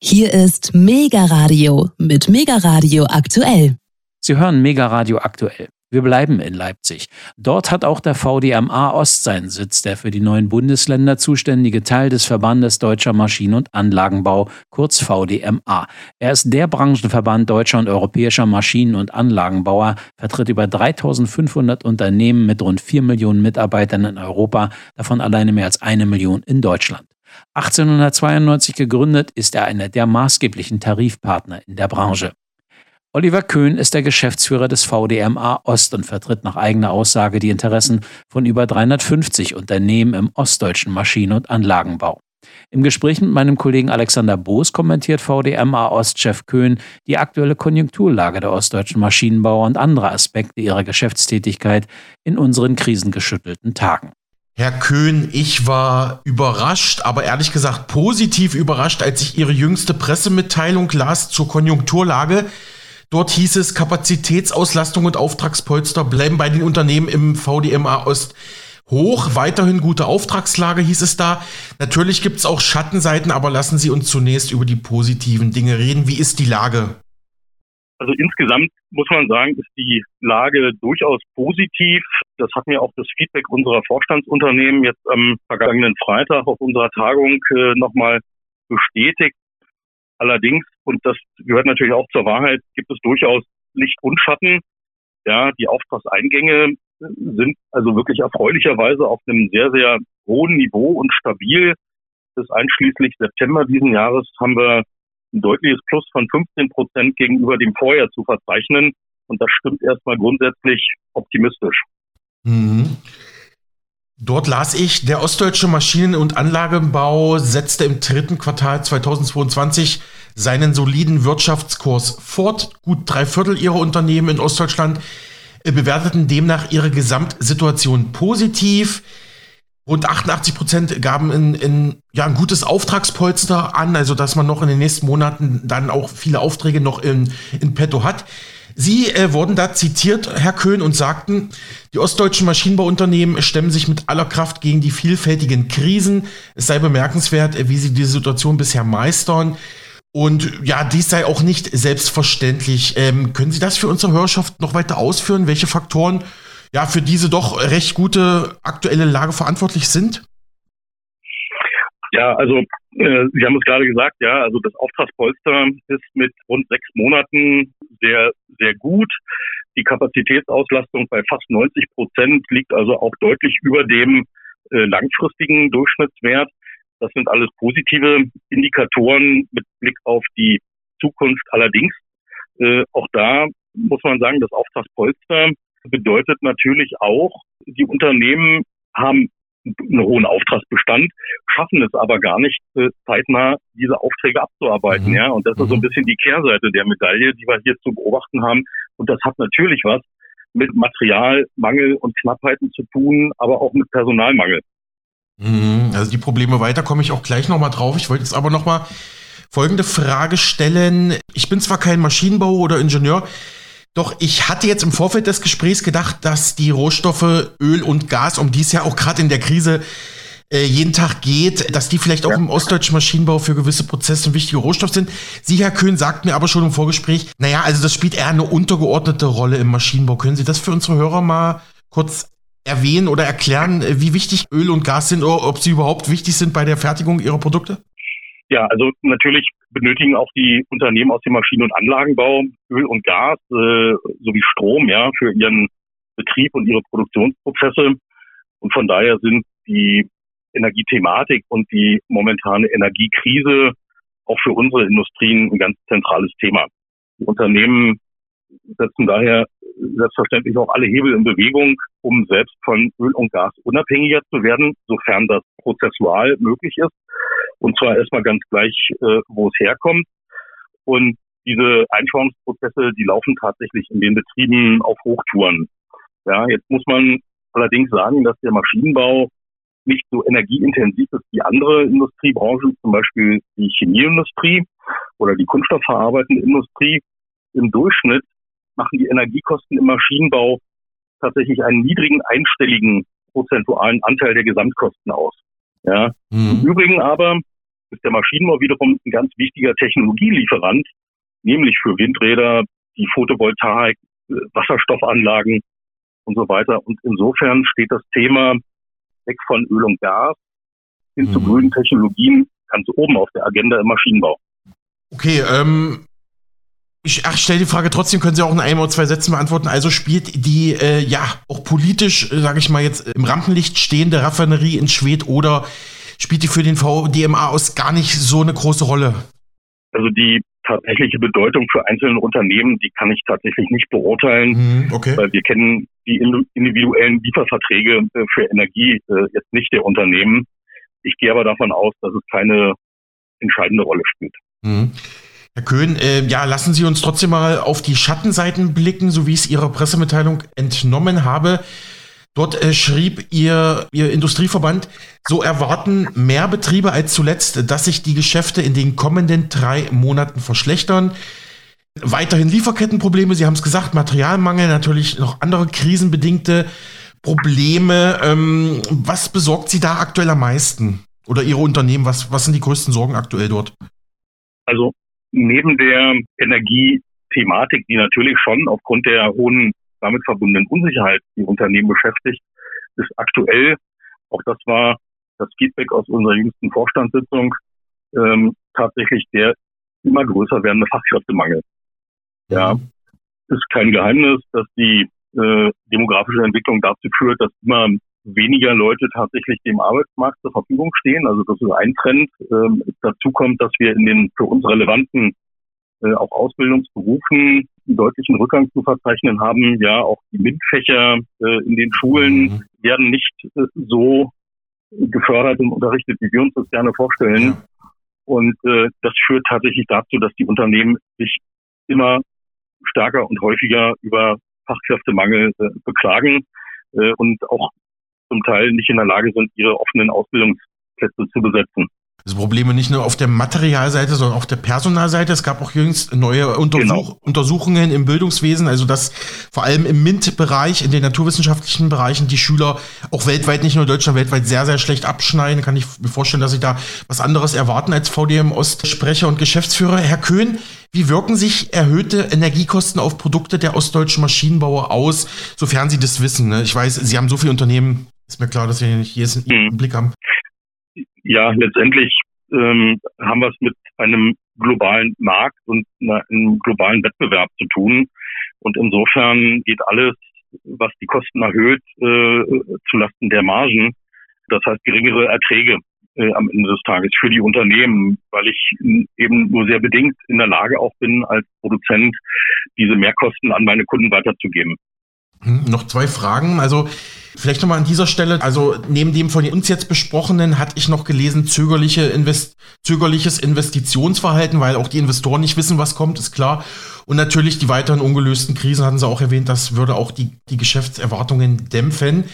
Hier ist Mega Radio mit Mega Radio aktuell. Sie hören Mega Radio aktuell. Wir bleiben in Leipzig. Dort hat auch der VDMA Ost seinen Sitz, der für die neuen Bundesländer zuständige Teil des Verbandes Deutscher Maschinen- und Anlagenbau, kurz VDMA. Er ist der Branchenverband deutscher und europäischer Maschinen- und Anlagenbauer, vertritt über 3500 Unternehmen mit rund 4 Millionen Mitarbeitern in Europa, davon alleine mehr als eine Million in Deutschland. 1892 gegründet, ist er einer der maßgeblichen Tarifpartner in der Branche. Oliver Köhn ist der Geschäftsführer des VDMA Ost und vertritt nach eigener Aussage die Interessen von über 350 Unternehmen im ostdeutschen Maschinen- und Anlagenbau. Im Gespräch mit meinem Kollegen Alexander Boos kommentiert VDMA Ostchef Köhn die aktuelle Konjunkturlage der ostdeutschen Maschinenbauer und andere Aspekte ihrer Geschäftstätigkeit in unseren krisengeschüttelten Tagen. Herr Köhn, ich war überrascht, aber ehrlich gesagt positiv überrascht, als ich Ihre jüngste Pressemitteilung las zur Konjunkturlage. Dort hieß es, Kapazitätsauslastung und Auftragspolster bleiben bei den Unternehmen im VDMA Ost hoch. Weiterhin gute Auftragslage hieß es da. Natürlich gibt es auch Schattenseiten, aber lassen Sie uns zunächst über die positiven Dinge reden. Wie ist die Lage? Also insgesamt muss man sagen, ist die Lage durchaus positiv. Das hat mir auch das Feedback unserer Vorstandsunternehmen jetzt am vergangenen Freitag auf unserer Tagung äh, nochmal bestätigt. Allerdings, und das gehört natürlich auch zur Wahrheit, gibt es durchaus Licht und Schatten. Ja, die Auftragseingänge sind also wirklich erfreulicherweise auf einem sehr, sehr hohen Niveau und stabil. Bis einschließlich September diesen Jahres haben wir ein deutliches Plus von 15 Prozent gegenüber dem Vorjahr zu verzeichnen. Und das stimmt erstmal grundsätzlich optimistisch. Mhm. Dort las ich, der ostdeutsche Maschinen- und Anlagenbau setzte im dritten Quartal 2022 seinen soliden Wirtschaftskurs fort. Gut drei Viertel ihrer Unternehmen in Ostdeutschland äh, bewerteten demnach ihre Gesamtsituation positiv. Rund 88 Prozent gaben in, in, ja, ein gutes Auftragspolster an, also dass man noch in den nächsten Monaten dann auch viele Aufträge noch in, in petto hat. Sie äh, wurden da zitiert, Herr Köhn, und sagten, die ostdeutschen Maschinenbauunternehmen stemmen sich mit aller Kraft gegen die vielfältigen Krisen. Es sei bemerkenswert, äh, wie sie diese Situation bisher meistern. Und ja, dies sei auch nicht selbstverständlich. Ähm, können Sie das für unsere Hörerschaft noch weiter ausführen, welche Faktoren ja für diese doch recht gute aktuelle Lage verantwortlich sind? Ja, also äh, Sie haben es gerade gesagt, ja, also das Auftragspolster ist mit rund sechs Monaten sehr, sehr gut. Die Kapazitätsauslastung bei fast 90 Prozent liegt also auch deutlich über dem äh, langfristigen Durchschnittswert. Das sind alles positive Indikatoren mit Blick auf die Zukunft. Allerdings, äh, auch da muss man sagen, das Auftragspolster bedeutet natürlich auch, die Unternehmen haben einen hohen Auftragsbestand, schaffen es aber gar nicht äh, zeitnah diese Aufträge abzuarbeiten. Mhm. Ja, und das ist so ein mhm. bisschen die Kehrseite der Medaille, die wir hier zu beobachten haben. Und das hat natürlich was mit Materialmangel und Knappheiten zu tun, aber auch mit Personalmangel. Mhm. Also die Probleme weiter komme ich auch gleich nochmal drauf. Ich wollte jetzt aber nochmal folgende Frage stellen. Ich bin zwar kein Maschinenbauer oder Ingenieur, doch ich hatte jetzt im Vorfeld des Gesprächs gedacht, dass die Rohstoffe Öl und Gas, um die es ja auch gerade in der Krise äh, jeden Tag geht, dass die vielleicht auch ja. im ostdeutschen Maschinenbau für gewisse Prozesse ein wichtiger Rohstoff sind. Sie, Herr Köhn, sagt mir aber schon im Vorgespräch, naja, also das spielt eher eine untergeordnete Rolle im Maschinenbau. Können Sie das für unsere Hörer mal kurz erwähnen oder erklären, äh, wie wichtig Öl und Gas sind oder ob sie überhaupt wichtig sind bei der Fertigung Ihrer Produkte? Ja, also natürlich benötigen auch die Unternehmen aus dem Maschinen- und Anlagenbau Öl und Gas äh, sowie Strom ja für ihren Betrieb und ihre Produktionsprozesse. Und von daher sind die Energiethematik und die momentane Energiekrise auch für unsere Industrien ein ganz zentrales Thema. Die Unternehmen setzen daher selbstverständlich auch alle Hebel in Bewegung, um selbst von Öl und Gas unabhängiger zu werden, sofern das prozessual möglich ist. Und zwar erstmal ganz gleich, äh, wo es herkommt. Und diese Einschauungsprozesse, die laufen tatsächlich in den Betrieben auf Hochtouren. Ja, jetzt muss man allerdings sagen, dass der Maschinenbau nicht so energieintensiv ist wie andere Industriebranchen, zum Beispiel die Chemieindustrie oder die kunststoffverarbeitende Industrie. Im Durchschnitt machen die Energiekosten im Maschinenbau tatsächlich einen niedrigen einstelligen prozentualen Anteil der Gesamtkosten aus. Ja. Mhm. Im Übrigen aber ist der Maschinenbau wiederum ein ganz wichtiger Technologielieferant, nämlich für Windräder, die Photovoltaik, äh, Wasserstoffanlagen und so weiter. Und insofern steht das Thema weg von Öl und Gas hin mhm. zu grünen Technologien ganz oben auf der Agenda im Maschinenbau. Okay, ähm, ich stelle die Frage trotzdem, können Sie auch in einem oder zwei Sätzen beantworten. Also spielt die, äh, ja, auch politisch, äh, sage ich mal jetzt, im Rampenlicht stehende Raffinerie in Schwedt oder spielt die für den VDMA aus gar nicht so eine große Rolle? Also die tatsächliche Bedeutung für einzelne Unternehmen, die kann ich tatsächlich nicht beurteilen, mhm, okay. weil wir kennen die individuellen Lieferverträge äh, für Energie äh, jetzt nicht der Unternehmen. Ich gehe aber davon aus, dass es keine entscheidende Rolle spielt. Mhm. Herr Köhn, äh, ja, lassen Sie uns trotzdem mal auf die Schattenseiten blicken, so wie ich es Ihrer Pressemitteilung entnommen habe. Dort äh, schrieb ihr, ihr Industrieverband, so erwarten mehr Betriebe als zuletzt, dass sich die Geschäfte in den kommenden drei Monaten verschlechtern. Weiterhin Lieferkettenprobleme, Sie haben es gesagt, Materialmangel, natürlich noch andere krisenbedingte Probleme. Ähm, was besorgt Sie da aktuell am meisten? Oder Ihre Unternehmen, was, was sind die größten Sorgen aktuell dort? Also neben der Energiethematik, die natürlich schon aufgrund der hohen damit verbundenen Unsicherheit die Unternehmen beschäftigt, ist aktuell, auch das war das Feedback aus unserer jüngsten Vorstandssitzung, ähm, tatsächlich der immer größer werdende Fachkräftemangel. Ja, ist kein Geheimnis, dass die äh, demografische Entwicklung dazu führt, dass immer weniger Leute tatsächlich dem Arbeitsmarkt zur Verfügung stehen. Also das ist ein Trend. Ähm, dazu kommt, dass wir in den für uns relevanten äh, auch Ausbildungsberufen einen deutlichen Rückgang zu verzeichnen haben. Ja, auch die MINT-Fächer äh, in den Schulen mhm. werden nicht äh, so gefördert und unterrichtet, wie wir uns das gerne vorstellen. Ja. Und äh, das führt tatsächlich dazu, dass die Unternehmen sich immer stärker und häufiger über Fachkräftemangel äh, beklagen äh, und auch zum Teil nicht in der Lage sind, ihre offenen Ausbildungsplätze zu besetzen. Also Probleme nicht nur auf der Materialseite, sondern auch auf der Personalseite. Es gab auch jüngst neue Untersuch genau. Untersuchungen im Bildungswesen, also dass vor allem im MINT-Bereich, in den naturwissenschaftlichen Bereichen, die Schüler auch weltweit, nicht nur in Deutschland, weltweit sehr, sehr schlecht abschneiden. Kann ich mir vorstellen, dass sie da was anderes erwarten als VDM Ostsprecher und Geschäftsführer. Herr Köhn, wie wirken sich erhöhte Energiekosten auf Produkte der ostdeutschen Maschinenbauer aus, sofern Sie das wissen? Ne? Ich weiß, Sie haben so viele Unternehmen, ist mir klar, dass wir nicht jedes einen mhm. Blick haben ja, letztendlich ähm, haben wir es mit einem globalen Markt und einem globalen Wettbewerb zu tun. Und insofern geht alles, was die Kosten erhöht, äh, zulasten der Margen. Das heißt geringere Erträge äh, am Ende des Tages für die Unternehmen, weil ich eben nur sehr bedingt in der Lage auch bin, als Produzent diese Mehrkosten an meine Kunden weiterzugeben. Hm, noch zwei Fragen. Also vielleicht nochmal an dieser Stelle, also neben dem von uns jetzt besprochenen hatte ich noch gelesen, zögerliche Invest zögerliches Investitionsverhalten, weil auch die Investoren nicht wissen, was kommt, ist klar. Und natürlich die weiteren ungelösten Krisen hatten Sie auch erwähnt, das würde auch die, die Geschäftserwartungen dämpfen.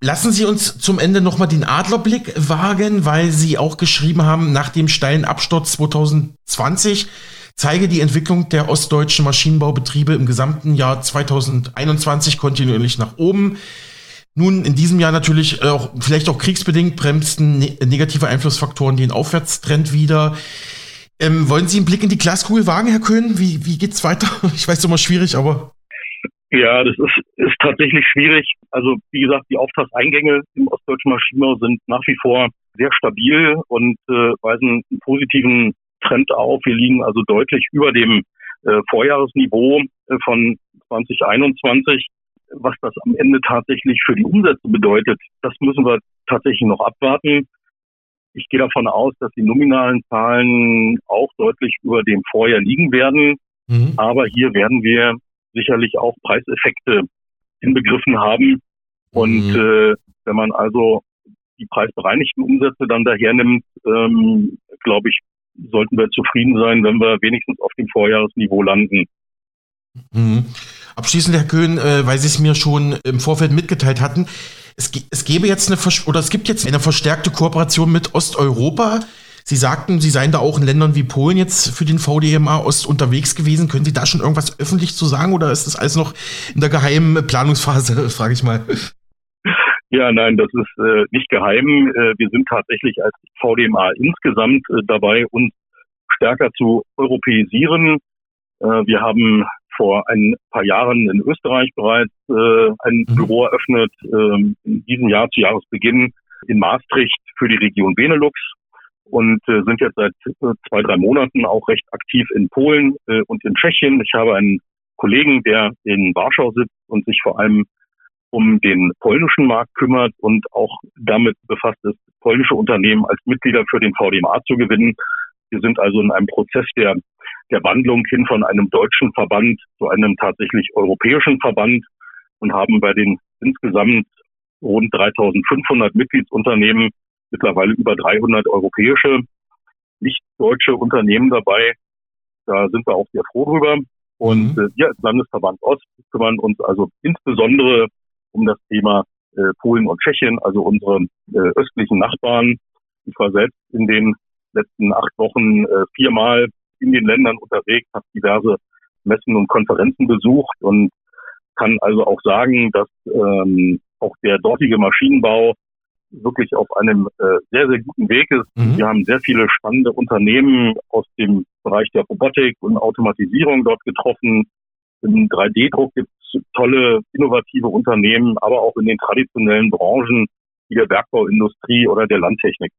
Lassen Sie uns zum Ende nochmal den Adlerblick wagen, weil Sie auch geschrieben haben, nach dem steilen Absturz 2020 zeige die Entwicklung der ostdeutschen Maschinenbaubetriebe im gesamten Jahr 2021 kontinuierlich nach oben. Nun, in diesem Jahr natürlich auch, vielleicht auch kriegsbedingt bremsten ne negative Einflussfaktoren den Aufwärtstrend wieder. Ähm, wollen Sie einen Blick in die Glaskugel wagen, Herr Köhn? Wie, wie geht's weiter? Ich weiß, es ist immer schwierig, aber. Ja, das ist, ist tatsächlich schwierig. Also, wie gesagt, die Auftragseingänge im ostdeutschen Maschinenbau sind nach wie vor sehr stabil und äh, weisen einen positiven Trend auf. Wir liegen also deutlich über dem äh, Vorjahresniveau äh, von 2021. Was das am Ende tatsächlich für die Umsätze bedeutet, das müssen wir tatsächlich noch abwarten. Ich gehe davon aus, dass die nominalen Zahlen auch deutlich über dem Vorjahr liegen werden. Mhm. Aber hier werden wir sicherlich auch Preiseffekte inbegriffen haben. Und mhm. äh, wenn man also die preisbereinigten Umsätze dann daher nimmt, ähm, glaube ich, sollten wir zufrieden sein, wenn wir wenigstens auf dem Vorjahresniveau landen. Mhm. Abschließend, Herr Köhn, äh, weil Sie es mir schon im Vorfeld mitgeteilt hatten, es, es gäbe jetzt eine oder es gibt jetzt eine verstärkte Kooperation mit Osteuropa. Sie sagten, Sie seien da auch in Ländern wie Polen jetzt für den VDMA Ost unterwegs gewesen. Können Sie da schon irgendwas öffentlich zu sagen oder ist das alles noch in der geheimen Planungsphase, frage ich mal? Ja, nein, das ist äh, nicht geheim. Äh, wir sind tatsächlich als VDMA insgesamt äh, dabei, uns stärker zu europäisieren. Äh, wir haben vor ein paar Jahren in Österreich bereits äh, ein mhm. Büro eröffnet, äh, in diesem Jahr zu Jahresbeginn in Maastricht für die Region Benelux und äh, sind jetzt seit äh, zwei, drei Monaten auch recht aktiv in Polen äh, und in Tschechien. Ich habe einen Kollegen, der in Warschau sitzt und sich vor allem um den polnischen Markt kümmert und auch damit befasst ist, polnische Unternehmen als Mitglieder für den VDMA zu gewinnen. Wir sind also in einem Prozess der, der Wandlung hin von einem deutschen Verband zu einem tatsächlich europäischen Verband und haben bei den insgesamt rund 3500 Mitgliedsunternehmen mittlerweile über 300 europäische, nicht deutsche Unternehmen dabei. Da sind wir auch sehr froh drüber. Und mhm. äh, wir als Landesverband Ost kümmern uns also insbesondere um das Thema äh, Polen und Tschechien, also unsere äh, östlichen Nachbarn. Ich war selbst in den letzten acht Wochen äh, viermal in den Ländern unterwegs, habe diverse Messen und Konferenzen besucht und kann also auch sagen, dass ähm, auch der dortige Maschinenbau wirklich auf einem äh, sehr, sehr guten Weg ist. Mhm. Wir haben sehr viele spannende Unternehmen aus dem Bereich der Robotik und Automatisierung dort getroffen. Im 3D-Druck gibt es tolle, innovative Unternehmen, aber auch in den traditionellen Branchen wie der Bergbauindustrie oder der Landtechnik.